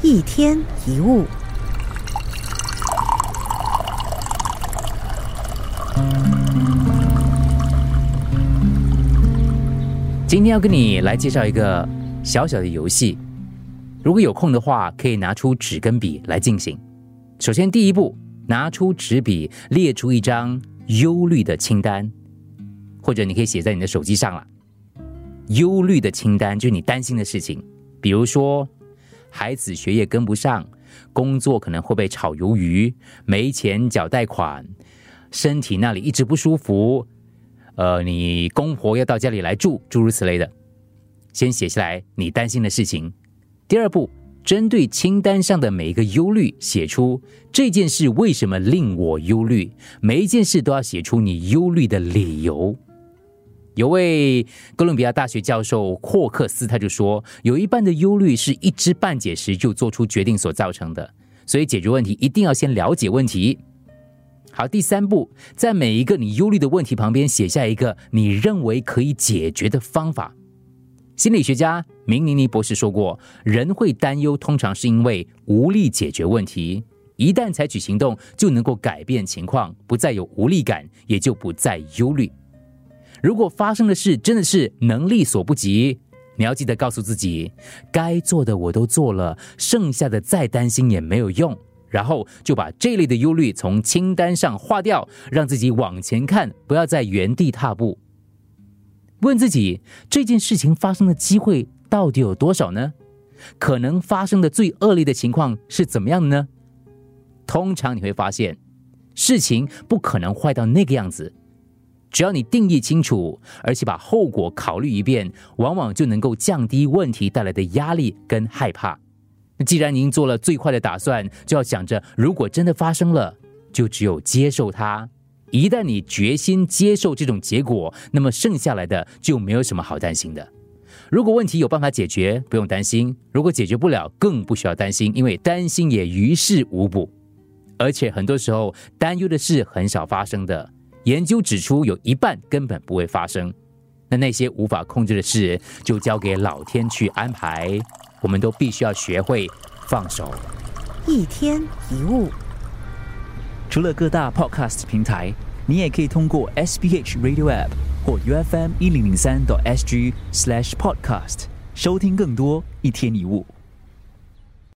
一天一物。今天要跟你来介绍一个小小的游戏，如果有空的话，可以拿出纸跟笔来进行。首先，第一步，拿出纸笔，列出一张忧虑的清单，或者你可以写在你的手机上了。忧虑的清单就是你担心的事情，比如说孩子学业跟不上，工作可能会被炒鱿鱼，没钱缴贷款，身体那里一直不舒服。呃，你公婆要到家里来住，诸如此类的，先写下来你担心的事情。第二步，针对清单上的每一个忧虑，写出这件事为什么令我忧虑。每一件事都要写出你忧虑的理由。有位哥伦比亚大学教授霍克斯他就说，有一半的忧虑是一知半解时就做出决定所造成的，所以解决问题一定要先了解问题。好，第三步，在每一个你忧虑的问题旁边写下一个你认为可以解决的方法。心理学家明尼尼博士说过，人会担忧，通常是因为无力解决问题。一旦采取行动，就能够改变情况，不再有无力感，也就不再忧虑。如果发生的事真的是能力所不及，你要记得告诉自己，该做的我都做了，剩下的再担心也没有用。然后就把这类的忧虑从清单上划掉，让自己往前看，不要在原地踏步。问自己这件事情发生的机会到底有多少呢？可能发生的最恶劣的情况是怎么样的呢？通常你会发现，事情不可能坏到那个样子。只要你定义清楚，而且把后果考虑一遍，往往就能够降低问题带来的压力跟害怕。既然您做了最坏的打算，就要想着，如果真的发生了，就只有接受它。一旦你决心接受这种结果，那么剩下来的就没有什么好担心的。如果问题有办法解决，不用担心；如果解决不了，更不需要担心，因为担心也于事无补。而且很多时候，担忧的事很少发生的。研究指出，有一半根本不会发生。那那些无法控制的事，就交给老天去安排。我们都必须要学会放手。一天一物，除了各大 Podcast 平台，你也可以通过 SBH Radio App 或 UFM 一零零三 SG Slash Podcast 收听更多一天一物。